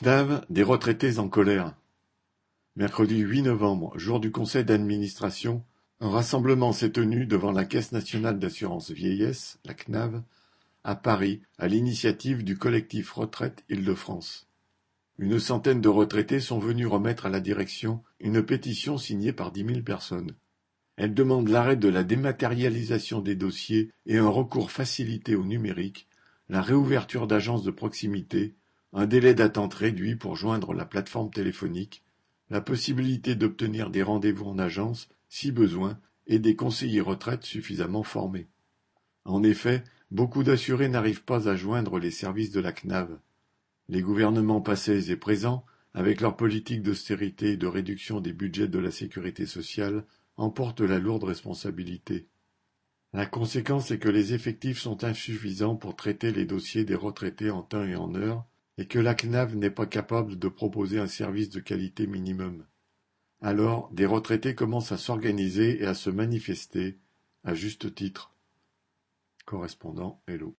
CNAV, des retraités en colère. Mercredi huit novembre, jour du conseil d'administration, un rassemblement s'est tenu devant la Caisse nationale d'assurance vieillesse, la CNAV, à Paris, à l'initiative du collectif Retraite Île-de-France. Une centaine de retraités sont venus remettre à la direction une pétition signée par dix mille personnes. Elle demande l'arrêt de la dématérialisation des dossiers et un recours facilité au numérique, la réouverture d'agences de proximité, un délai d'attente réduit pour joindre la plateforme téléphonique, la possibilité d'obtenir des rendez-vous en agence, si besoin, et des conseillers retraite suffisamment formés. En effet, beaucoup d'assurés n'arrivent pas à joindre les services de la CNAV. Les gouvernements passés et présents, avec leur politique d'austérité et de réduction des budgets de la sécurité sociale, en portent la lourde responsabilité. La conséquence est que les effectifs sont insuffisants pour traiter les dossiers des retraités en temps et en heure, et que la CNAV n'est pas capable de proposer un service de qualité minimum. Alors, des retraités commencent à s'organiser et à se manifester, à juste titre. Correspondant Hello.